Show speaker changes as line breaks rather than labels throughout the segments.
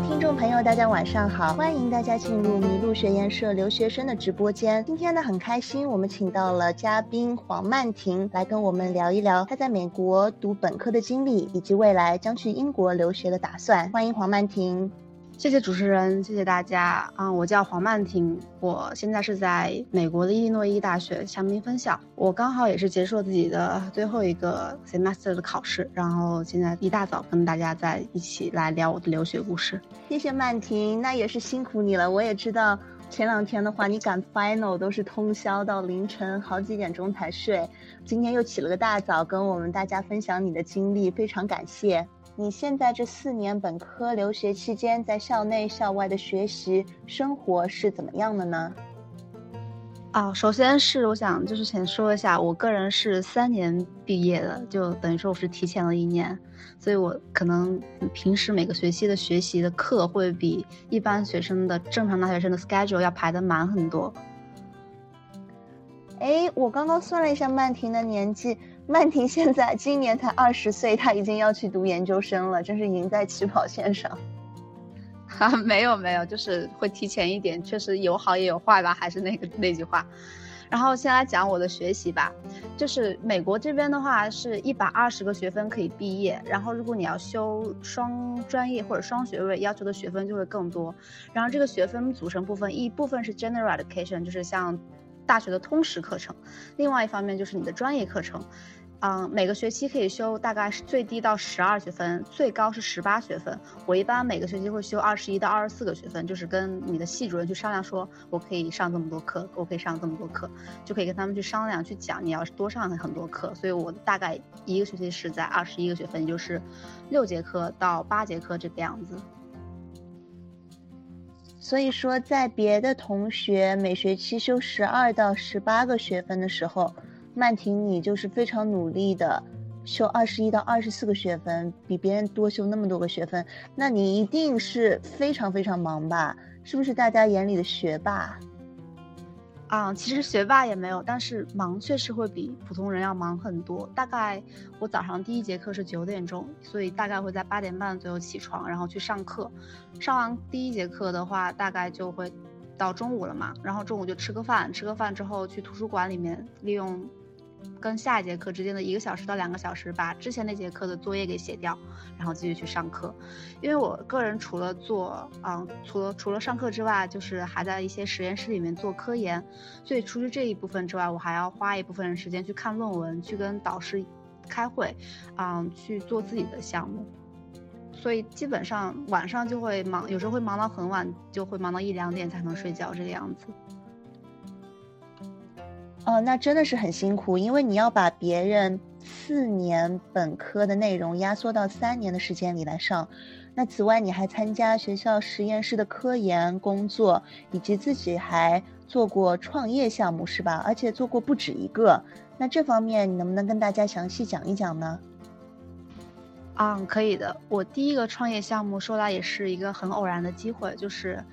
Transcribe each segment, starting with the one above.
听众朋友，大家晚上好，欢迎大家进入麋鹿学研社留学生的直播间。今天呢，很开心，我们请到了嘉宾黄曼婷来跟我们聊一聊她在美国读本科的经历，以及未来将去英国留学的打算。欢迎黄曼婷。
谢谢主持人，谢谢大家啊！我叫黄曼婷，我现在是在美国的伊利诺伊大学香槟分校，我刚好也是结束了自己的最后一个 semester 的考试，然后现在一大早跟大家在一起来聊我的留学故事。
谢谢曼婷，那也是辛苦你了。我也知道前两天的话，你赶 final 都是通宵到凌晨好几点钟才睡，今天又起了个大早跟我们大家分享你的经历，非常感谢。你现在这四年本科留学期间，在校内校外的学习生活是怎么样的呢？
啊，首先是我想就是先说一下，我个人是三年毕业的，就等于说我是提前了一年，所以我可能平时每个学期的学习的课会比一般学生的正常大学生的 schedule 要排的满很多。
哎，我刚刚算了一下曼婷的年纪。曼婷现在今年才二十岁，她已经要去读研究生了，真是赢在起跑线上。
哈，没有没有，就是会提前一点，确实有好也有坏吧，还是那个那句话。然后先来讲我的学习吧，就是美国这边的话是一百二十个学分可以毕业，然后如果你要修双专业或者双学位，要求的学分就会更多。然后这个学分组成部分，一部分是 general education，就是像。大学的通识课程，另外一方面就是你的专业课程，嗯，每个学期可以修大概是最低到十二学分，最高是十八学分。我一般每个学期会修二十一到二十四个学分，就是跟你的系主任去商量，说我可以上这么多课，我可以上这么多课，就可以跟他们去商量去讲，你要多上很多课。所以我大概一个学期是在二十一个学分，也就是六节课到八节课这个样子。
所以说，在别的同学每学期修十二到十八个学分的时候，曼婷你就是非常努力的修二十一到二十四个学分，比别人多修那么多个学分，那你一定是非常非常忙吧？是不是大家眼里的学霸？
啊，其实学霸也没有，但是忙确实会比普通人要忙很多。大概我早上第一节课是九点钟，所以大概会在八点半左右起床，然后去上课。上完第一节课的话，大概就会到中午了嘛，然后中午就吃个饭，吃个饭之后去图书馆里面利用。跟下一节课之间的一个小时到两个小时，把之前那节课的作业给写掉，然后继续去上课。因为我个人除了做，嗯，除了除了上课之外，就是还在一些实验室里面做科研，所以除去这一部分之外，我还要花一部分时间去看论文，去跟导师开会，嗯，去做自己的项目。所以基本上晚上就会忙，有时候会忙到很晚，就会忙到一两点才能睡觉这个样子。
哦，那真的是很辛苦，因为你要把别人四年本科的内容压缩到三年的时间里来上。那此外，你还参加学校实验室的科研工作，以及自己还做过创业项目，是吧？而且做过不止一个。那这方面你能不能跟大家详细讲一讲呢？
嗯，可以的。我第一个创业项目说来也是一个很偶然的机会，就是。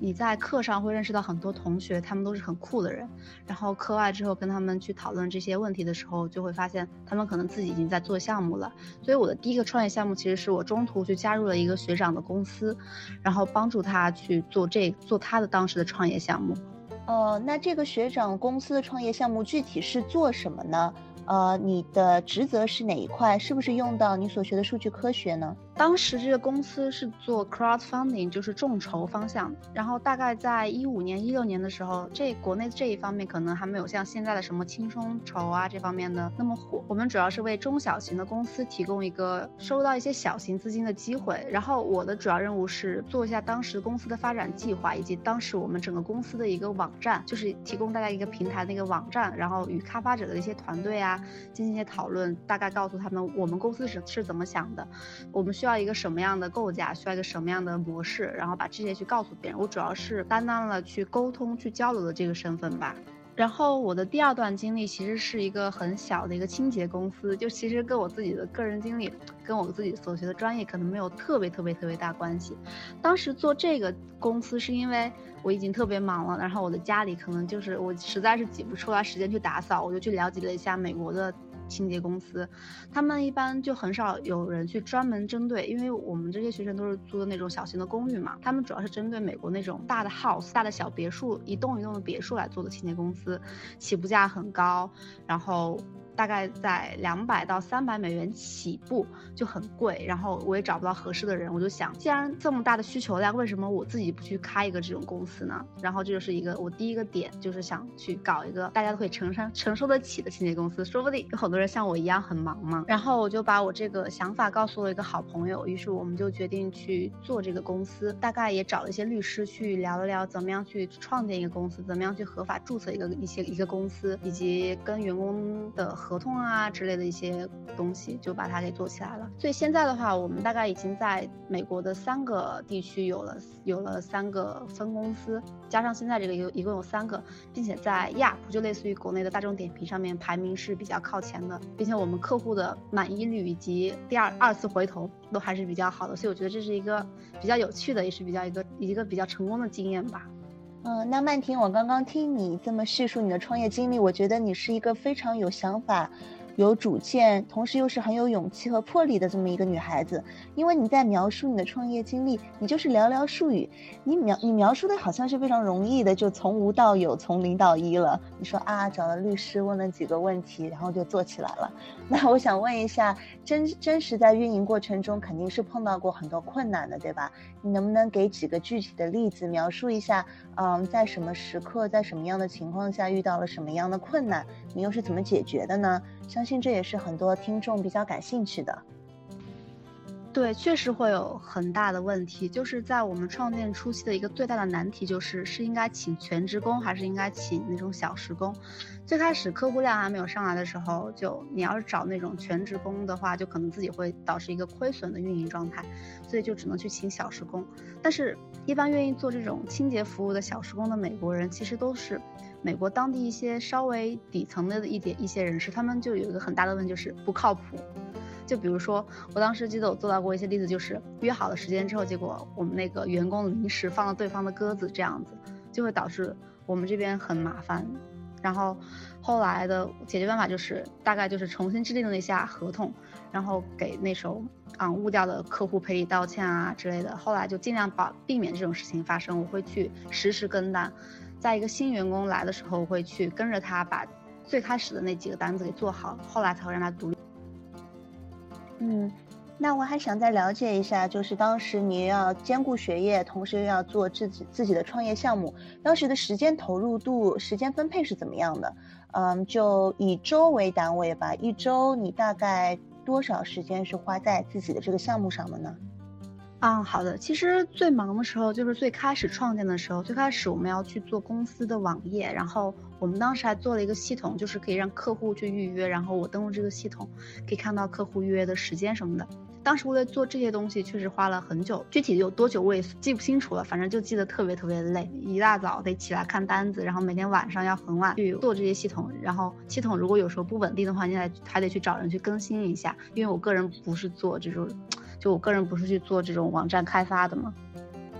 你在课上会认识到很多同学，他们都是很酷的人。然后课外之后跟他们去讨论这些问题的时候，就会发现他们可能自己已经在做项目了。所以我的第一个创业项目其实是我中途去加入了一个学长的公司，然后帮助他去做这做他的当时的创业项目。
哦，那这个学长公司的创业项目具体是做什么呢？呃，你的职责是哪一块？是不是用到你所学的数据科学呢？
当时这个公司是做 crowdfunding，就是众筹方向。然后大概在一五年、一六年的时候，这国内这一方面可能还没有像现在的什么轻松筹啊这方面的那么火。我们主要是为中小型的公司提供一个收到一些小型资金的机会。然后我的主要任务是做一下当时公司的发展计划，以及当时我们整个公司的一个网站，就是提供大家一个平台的一个网站，然后与开发者的一些团队啊。进行一些讨论，大概告诉他们我们公司是是怎么想的，我们需要要一个什么样的构架，需要一个什么样的模式，然后把这些去告诉别人。我主要是担当了去沟通、去交流的这个身份吧。然后我的第二段经历其实是一个很小的一个清洁公司，就其实跟我自己的个人经历，跟我自己所学的专业可能没有特别特别特别大关系。当时做这个公司是因为我已经特别忙了，然后我的家里可能就是我实在是挤不出来时间去打扫，我就去了解了一下美国的。清洁公司，他们一般就很少有人去专门针对，因为我们这些学生都是租的那种小型的公寓嘛，他们主要是针对美国那种大的 house、大的小别墅、一栋一栋的别墅来做的清洁公司，起步价很高，然后。大概在两百到三百美元起步就很贵，然后我也找不到合适的人，我就想，既然这么大的需求量，为什么我自己不去开一个这种公司呢？然后这就是一个我第一个点，就是想去搞一个大家都可以承担承受得起的清洁公司，说不定有很多人像我一样很忙嘛。然后我就把我这个想法告诉了一个好朋友，于是我们就决定去做这个公司，大概也找了一些律师去聊了聊，怎么样去创建一个公司，怎么样去合法注册一个一些一个公司，以及跟员工的。合同啊之类的一些东西，就把它给做起来了。所以现在的话，我们大概已经在美国的三个地区有了有了三个分公司，加上现在这个有一共有三个，并且在 Yap 就类似于国内的大众点评上面排名是比较靠前的，并且我们客户的满意率以及第二二次回头都还是比较好的。所以我觉得这是一个比较有趣的，也是比较一个一个比较成功的经验吧。
嗯，那曼婷，我刚刚听你这么叙述你的创业经历，我觉得你是一个非常有想法。有主见，同时又是很有勇气和魄力的这么一个女孩子。因为你在描述你的创业经历，你就是寥寥数语，你描你描述的好像是非常容易的，就从无到有，从零到一了。你说啊，找了律师问了几个问题，然后就做起来了。那我想问一下，真真实在运营过程中肯定是碰到过很多困难的，对吧？你能不能给几个具体的例子描述一下？嗯，在什么时刻，在什么样的情况下遇到了什么样的困难，你又是怎么解决的呢？相信这也是很多听众比较感兴趣的。
对，确实会有很大的问题，就是在我们创建初期的一个最大的难题，就是是应该请全职工还是应该请那种小时工。最开始客户量还没有上来的时候，就你要是找那种全职工的话，就可能自己会导致一个亏损的运营状态，所以就只能去请小时工。但是，一般愿意做这种清洁服务的小时工的美国人，其实都是美国当地一些稍微底层的一点一些人士，他们就有一个很大的问题，就是不靠谱。就比如说，我当时记得我做到过一些例子，就是约好了时间之后，结果我们那个员工临时放了对方的鸽子，这样子就会导致我们这边很麻烦。然后后来的解决办法就是，大概就是重新制定了一下合同，然后给那时候啊误掉的客户赔礼道歉啊之类的。后来就尽量保避免这种事情发生，我会去实时跟单，在一个新员工来的时候，我会去跟着他把最开始的那几个单子给做好，后来才会让他独立。
嗯，那我还想再了解一下，就是当时你要兼顾学业，同时又要做自己自己的创业项目，当时的时间投入度、时间分配是怎么样的？嗯，就以周为单位吧，一周你大概多少时间是花在自己的这个项目上的呢？
啊，好的。其实最忙的时候就是最开始创建的时候。最开始我们要去做公司的网页，然后我们当时还做了一个系统，就是可以让客户去预约，然后我登录这个系统，可以看到客户预约的时间什么的。当时为了做这些东西，确实花了很久，具体有多久我也记不清楚了，反正就记得特别特别累。一大早得起来看单子，然后每天晚上要很晚去做这些系统，然后系统如果有时候不稳定的话，你还还得去找人去更新一下。因为我个人不是做这种。就我个人不是去做这种网站开发的吗？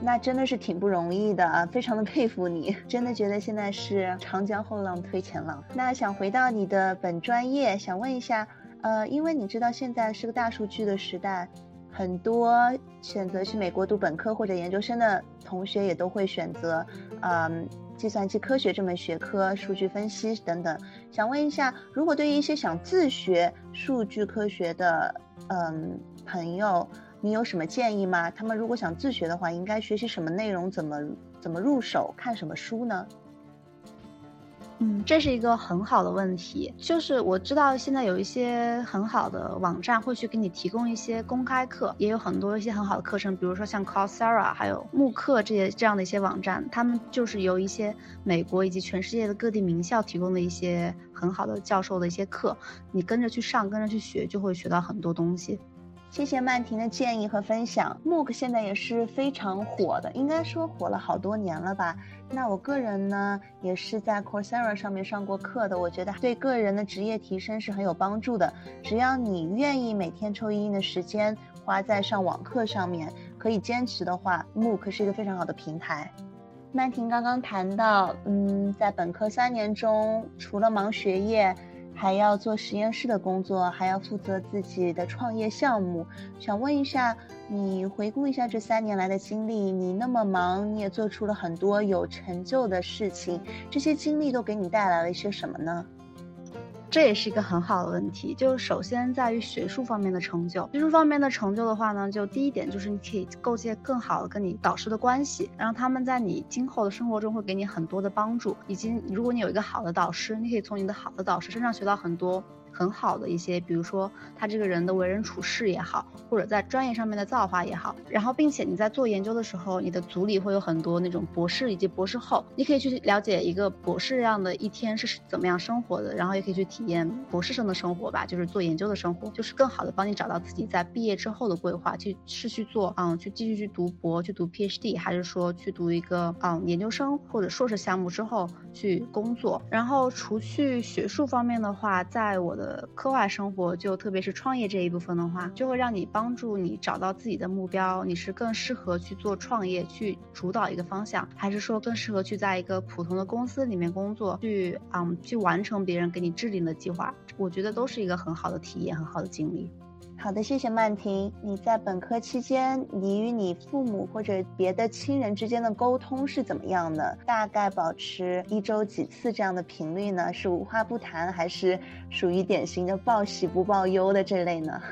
那真的是挺不容易的啊，非常的佩服你，真的觉得现在是长江后浪推前浪。那想回到你的本专业，想问一下，呃，因为你知道现在是个大数据的时代，很多选择去美国读本科或者研究生的同学也都会选择，嗯，计算机科学这门学科、数据分析等等。想问一下，如果对于一些想自学数据科学的，嗯。朋友，你有什么建议吗？他们如果想自学的话，应该学习什么内容？怎么怎么入手？看什么书呢？
嗯，这是一个很好的问题。就是我知道现在有一些很好的网站会去给你提供一些公开课，也有很多一些很好的课程，比如说像 Coursera，还有慕课这些这样的一些网站，他们就是由一些美国以及全世界的各地名校提供的一些很好的教授的一些课，你跟着去上，跟着去学，就会学到很多东西。
谢谢曼婷的建议和分享。MOOC 现在也是非常火的，应该说火了好多年了吧？那我个人呢，也是在 Coursera 上面上过课的，我觉得对个人的职业提升是很有帮助的。只要你愿意每天抽一定的时间花在上网课上面，可以坚持的话，MOOC 是一个非常好的平台。曼婷刚刚谈到，嗯，在本科三年中，除了忙学业。还要做实验室的工作，还要负责自己的创业项目。想问一下，你回顾一下这三年来的经历，你那么忙，你也做出了很多有成就的事情，这些经历都给你带来了一些什么呢？
这也是一个很好的问题，就是首先在于学术方面的成就。学术方面的成就的话呢，就第一点就是你可以构建更好的跟你导师的关系，让他们在你今后的生活中会给你很多的帮助，以及如果你有一个好的导师，你可以从你的好的导师身上学到很多。很好的一些，比如说他这个人的为人处事也好，或者在专业上面的造化也好，然后并且你在做研究的时候，你的组里会有很多那种博士以及博士后，你可以去了解一个博士这样的一天是怎么样生活的，然后也可以去体验博士生的生活吧，就是做研究的生活，就是更好的帮你找到自己在毕业之后的规划，去是去做嗯，去继续去读博，去读 PhD，还是说去读一个嗯研究生或者硕士项目之后去工作。然后除去学术方面的话，在我的。呃课外生活就特别是创业这一部分的话，就会让你帮助你找到自己的目标。你是更适合去做创业，去主导一个方向，还是说更适合去在一个普通的公司里面工作，去嗯去完成别人给你制定的计划？我觉得都是一个很好的体验，很好的经历。
好的，谢谢曼婷。你在本科期间，你与你父母或者别的亲人之间的沟通是怎么样的？大概保持一周几次这样的频率呢？是无话不谈，还是属于典型的报喜不报忧的这类呢？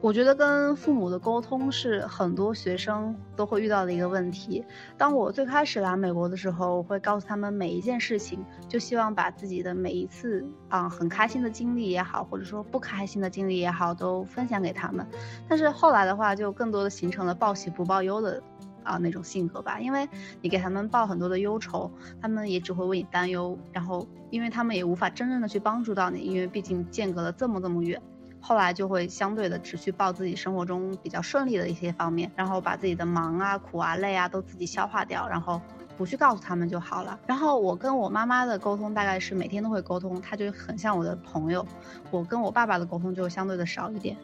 我觉得跟父母的沟通是很多学生都会遇到的一个问题。当我最开始来美国的时候，我会告诉他们每一件事情，就希望把自己的每一次啊很开心的经历也好，或者说不开心的经历也好，都分享给他们。但是后来的话，就更多的形成了报喜不报忧的啊那种性格吧。因为你给他们报很多的忧愁，他们也只会为你担忧，然后因为他们也无法真正的去帮助到你，因为毕竟间隔了这么这么远。后来就会相对的只去报自己生活中比较顺利的一些方面，然后把自己的忙啊、苦啊、累啊都自己消化掉，然后不去告诉他们就好了。然后我跟我妈妈的沟通大概是每天都会沟通，她就很像我的朋友。我跟我爸爸的沟通就相对的少一点。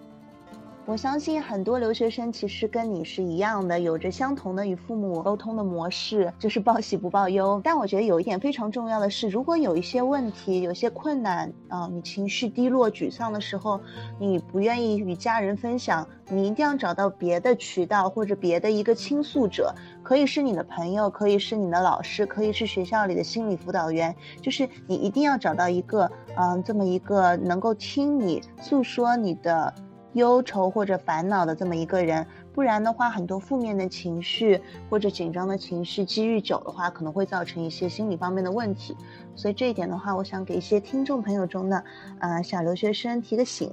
我相信很多留学生其实跟你是一样的，有着相同的与父母沟通的模式，就是报喜不报忧。但我觉得有一点非常重要的是，如果有一些问题、有些困难啊，你情绪低落、沮丧的时候，你不愿意与家人分享，你一定要找到别的渠道或者别的一个倾诉者，可以是你的朋友，可以是你的老师，可以是学校里的心理辅导员，就是你一定要找到一个嗯，这么一个能够听你诉说你的。忧愁或者烦恼的这么一个人，不然的话，很多负面的情绪或者紧张的情绪积郁久的话，可能会造成一些心理方面的问题。所以这一点的话，我想给一些听众朋友中的，呃，小留学生提个醒。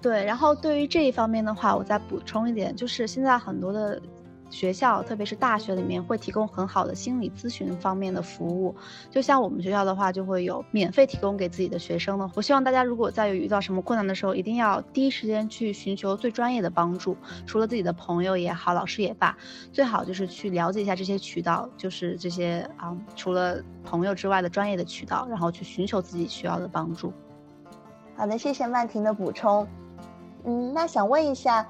对，然后对于这一方面的话，我再补充一点，就是现在很多的。学校，特别是大学里面会提供很好的心理咨询方面的服务。就像我们学校的话，就会有免费提供给自己的学生的。我希望大家如果在遇到什么困难的时候，一定要第一时间去寻求最专业的帮助。除了自己的朋友也好，老师也罢，最好就是去了解一下这些渠道，就是这些啊，除了朋友之外的专业的渠道，然后去寻求自己需要的帮助。
好的，谢谢曼婷的补充。嗯，那想问一下。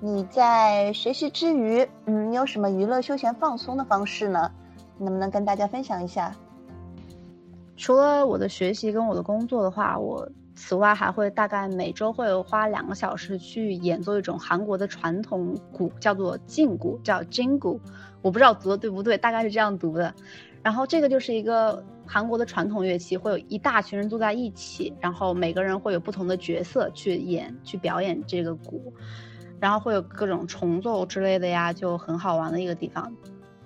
你在学习之余，嗯，你有什么娱乐、休闲、放松的方式呢？能不能跟大家分享一下？
除了我的学习跟我的工作的话，我此外还会大概每周会有花两个小时去演奏一种韩国的传统鼓，叫做劲鼓，叫金鼓。我不知道读的对不对，大概是这样读的。然后这个就是一个韩国的传统乐器，会有一大群人坐在一起，然后每个人会有不同的角色去演、去表演这个鼓。然后会有各种重奏之类的呀，就很好玩的一个地方。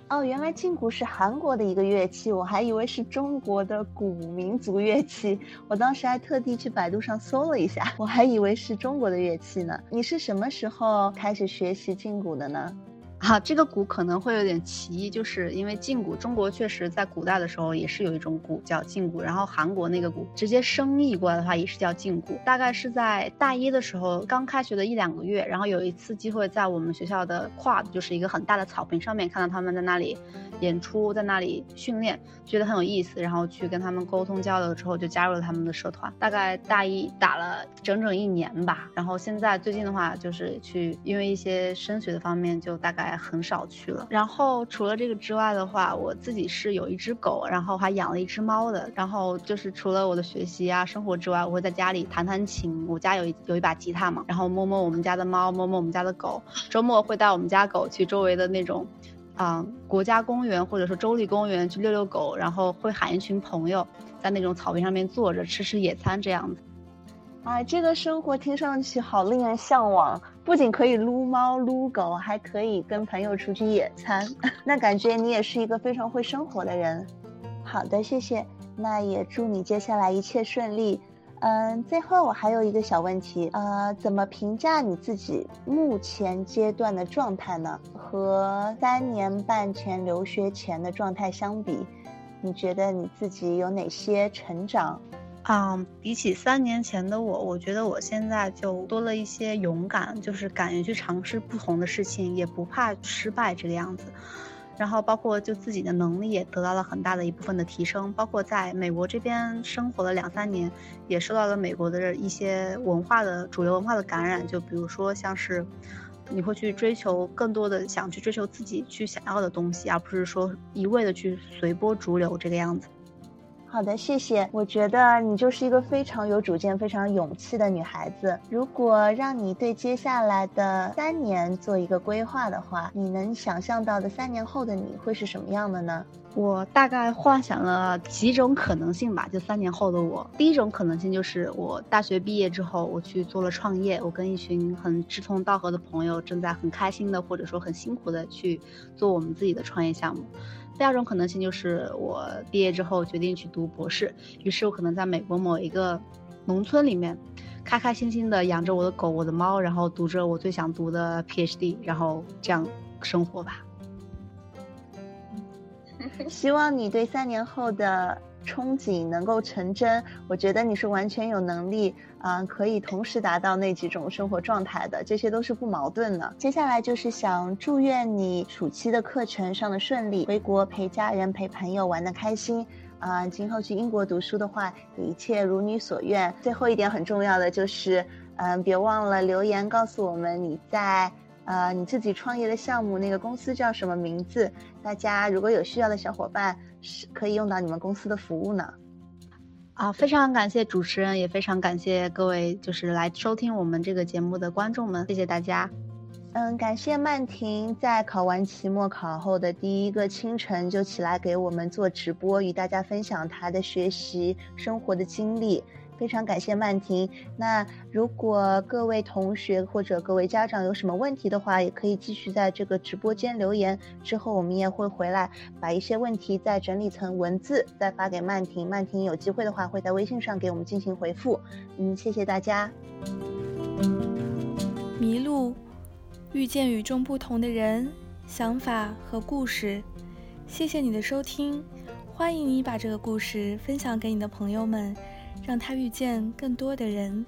哦，原来劲鼓是韩国的一个乐器，我还以为是中国的古民族乐器。我当时还特地去百度上搜了一下，我还以为是中国的乐器呢。你是什么时候开始学习劲鼓的呢？
啊，这个鼓可能会有点奇异，就是因为劲鼓，中国确实在古代的时候也是有一种鼓叫劲鼓，然后韩国那个鼓直接生译过来的话也是叫劲鼓。大概是在大一的时候，刚开学的一两个月，然后有一次机会在我们学校的 quad，就是一个很大的草坪上面看到他们在那里演出，在那里训练，觉得很有意思，然后去跟他们沟通交流之后，就加入了他们的社团。大概大一打了整整一年吧，然后现在最近的话就是去因为一些升学的方面，就大概。在很少去了。然后除了这个之外的话，我自己是有一只狗，然后还养了一只猫的。然后就是除了我的学习啊、生活之外，我会在家里弹弹琴。我家有有一把吉他嘛，然后摸摸我们家的猫，摸摸我们家的狗。周末会带我们家狗去周围的那种，啊，国家公园或者说州立公园去遛遛狗，然后会喊一群朋友在那种草坪上面坐着吃吃野餐这样子。
啊，这个生活听上去好令人向往，不仅可以撸猫撸狗，还可以跟朋友出去野餐，那感觉你也是一个非常会生活的人。好的，谢谢，那也祝你接下来一切顺利。嗯，最后我还有一个小问题，呃，怎么评价你自己目前阶段的状态呢？和三年半前留学前的状态相比，你觉得你自己有哪些成长？
嗯，比起三年前的我，我觉得我现在就多了一些勇敢，就是敢于去尝试不同的事情，也不怕失败这个样子。然后包括就自己的能力也得到了很大的一部分的提升，包括在美国这边生活了两三年，也受到了美国的一些文化的主流文化的感染。就比如说像是，你会去追求更多的想去追求自己去想要的东西，而不是说一味的去随波逐流这个样子。
好的，谢谢。我觉得你就是一个非常有主见、非常勇气的女孩子。如果让你对接下来的三年做一个规划的话，你能想象到的三年后的你会是什么样的呢？
我大概幻想了几种可能性吧。就三年后的我，第一种可能性就是我大学毕业之后，我去做了创业，我跟一群很志同道合的朋友，正在很开心的或者说很辛苦的去做我们自己的创业项目。第二种可能性就是我毕业之后决定去读博士，于是我可能在美国某一个农村里面，开开心心的养着我的狗、我的猫，然后读着我最想读的 PhD，然后这样生活吧。
希望你对三年后的。憧憬能够成真，我觉得你是完全有能力啊，可以同时达到那几种生活状态的，这些都是不矛盾的。接下来就是想祝愿你暑期的课程上的顺利，回国陪家人陪朋友玩的开心啊！今后去英国读书的话，一切如你所愿。最后一点很重要的就是，嗯，别忘了留言告诉我们你在。呃，你自己创业的项目，那个公司叫什么名字？大家如果有需要的小伙伴，是可以用到你们公司的服务呢。
啊，非常感谢主持人，也非常感谢各位就是来收听我们这个节目的观众们，谢谢大家。
嗯，感谢曼婷在考完期末考后的第一个清晨就起来给我们做直播，与大家分享她的学习生活的经历。非常感谢曼婷。那如果各位同学或者各位家长有什么问题的话，也可以继续在这个直播间留言。之后我们也会回来把一些问题再整理成文字，再发给曼婷。曼婷有机会的话会在微信上给我们进行回复。嗯，谢谢大家。
迷路，遇见与众不同的人、想法和故事。谢谢你的收听，欢迎你把这个故事分享给你的朋友们。让他遇见更多的人。